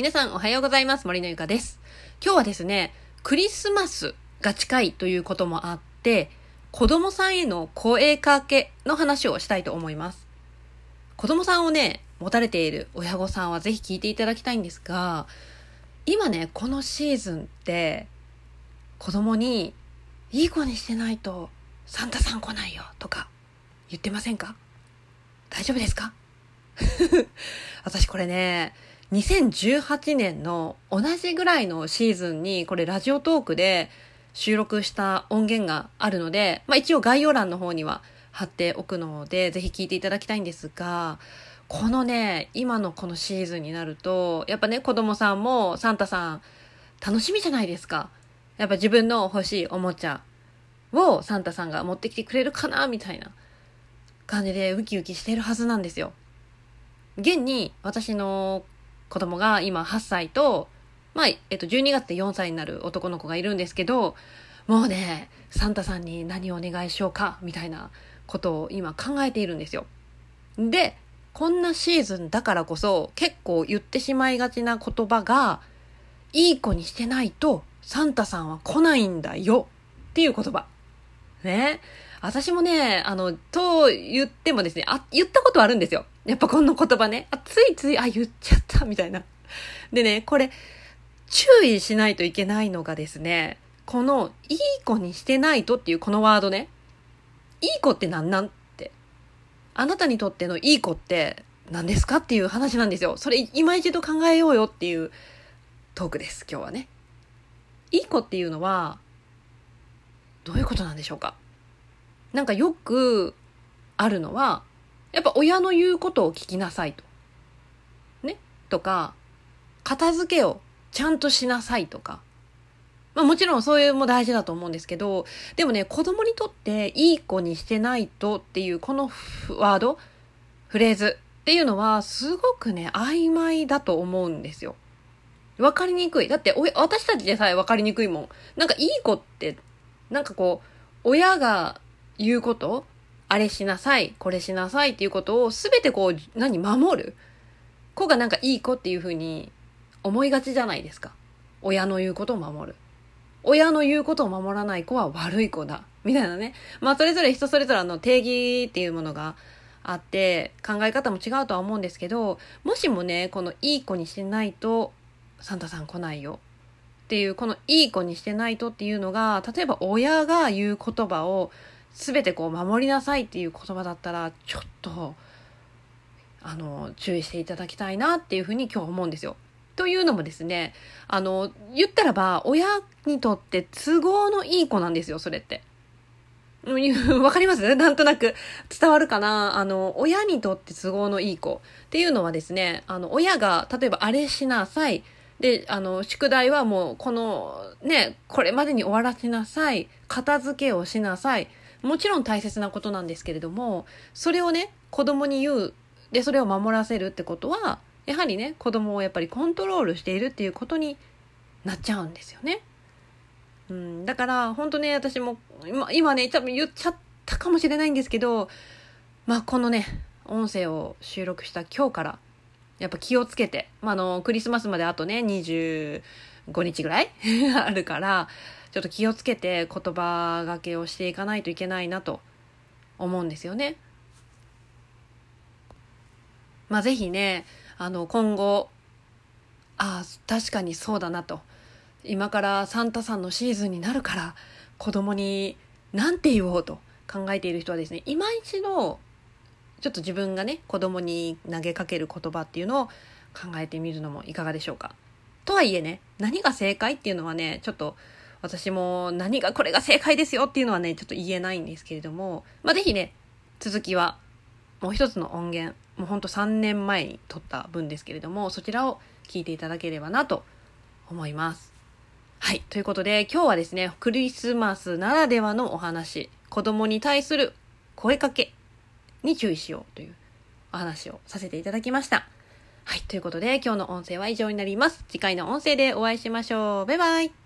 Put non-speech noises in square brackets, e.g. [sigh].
皆さんおはようございます。森のゆかです。今日はですねクリスマスが近いということもあって子供さんへの声かけの話をしたいと思います。子供さんをね持たれている親御さんはぜひ聞いていただきたいんですが今ねこのシーズンって子供にいい子にしてないとサンタさん来ないよとか言ってませんか？大丈夫ですか？[laughs] 私これね2018年の同じぐらいのシーズンにこれラジオトークで収録した音源があるので、まあ一応概要欄の方には貼っておくので、ぜひ聞いていただきたいんですが、このね、今のこのシーズンになると、やっぱね、子供さんもサンタさん楽しみじゃないですか。やっぱ自分の欲しいおもちゃをサンタさんが持ってきてくれるかなみたいな感じでウキウキしてるはずなんですよ。現に私の子供が今8歳と、まあ、えっと、12月で4歳になる男の子がいるんですけど、もうね、サンタさんに何をお願いしようか、みたいなことを今考えているんですよ。で、こんなシーズンだからこそ結構言ってしまいがちな言葉が、いい子にしてないとサンタさんは来ないんだよっていう言葉。ね。私もね、あの、と言ってもですね、あ、言ったことあるんですよ。やっぱこの言葉ね。あ、ついつい、あ、言っちゃった、みたいな。でね、これ、注意しないといけないのがですね、この、いい子にしてないとっていうこのワードね。いい子って何なんって。あなたにとってのいい子って何ですかっていう話なんですよ。それ今一度考えようよっていうトークです、今日はね。いい子っていうのは、どういうことなんでしょうかなんかよくあるのは、やっぱ親の言うことを聞きなさいと。ね？とか、片付けをちゃんとしなさいとか。まあもちろんそういうも大事だと思うんですけど、でもね、子供にとっていい子にしてないとっていうこのワード、フレーズっていうのはすごくね、曖昧だと思うんですよ。わかりにくい。だって私たちでさえわかりにくいもん。なんかいい子って、なんかこう、親が言うこと？あれしなさい、これしなさいっていうことを全てこう、何、守る？子がなんかいい子っていうふうに思いがちじゃないですか。親の言うことを守る。親の言うことを守らない子は悪い子だ。みたいなね。まあそれぞれ人それぞれの定義っていうものがあって考え方も違うとは思うんですけど、もしもね、このいい子にしてないとサンタさん来ないよっていう、このいい子にしてないとっていうのが、例えば親が言う言葉を全てこう守りなさいっていう言葉だったらちょっとあの注意していただきたいなっていうふうに今日思うんですよ。というのもですねあの言ったらば親にとって都合のいい子なんですよそれって。わかります？なんとなく伝わるかな？あの、親にとって都合のいい子っていうのはですね、あの、親が、例えばあれしなさい。で、あの、宿題はもう、この、ね、これまでに終わらせなさい。片付けをしなさい。もちろん大切なことなんですけれども、それをね、子供に言う。で、それを守らせるってことは、やはりね、子供をやっぱりコントロールしているっていうことになっちゃうんですよね。うん、だから、本当ね、私も、今今ね、多分言っちゃったかもしれないんですけど、まあ、このね、音声を収録した今日から、やっぱ気をつけて、まあ、あの、クリスマスまであとね、25日ぐらい [laughs] あるから、ちょっと気をつけて言葉がけをしていかないといけないなと思うんですよね。まあ、ぜひね、あの、今後、ああ、確かにそうだなと。今からサンタさんのシーズンになるから、子供に何て言おうと考えている人はですね、今一度、ちょっと自分がね、子供に投げかける言葉っていうのを考えてみるのもいかがでしょうか。とはいえね、何が正解っていうのはね、ちょっと私も何がこれが正解ですよっていうのはね、ちょっと言えないんですけれども、まあ、ぜひね、続きはもう一つの音源、もうほんと3年前に撮った分ですけれども、そちらを聞いていただければなと思います。はい。ということで、今日はですね、クリスマスならではのお話、子供に対する声かけに注意しようというお話をさせていただきました。はい。ということで、今日の音声は以上になります。次回の音声でお会いしましょう。バイバイ。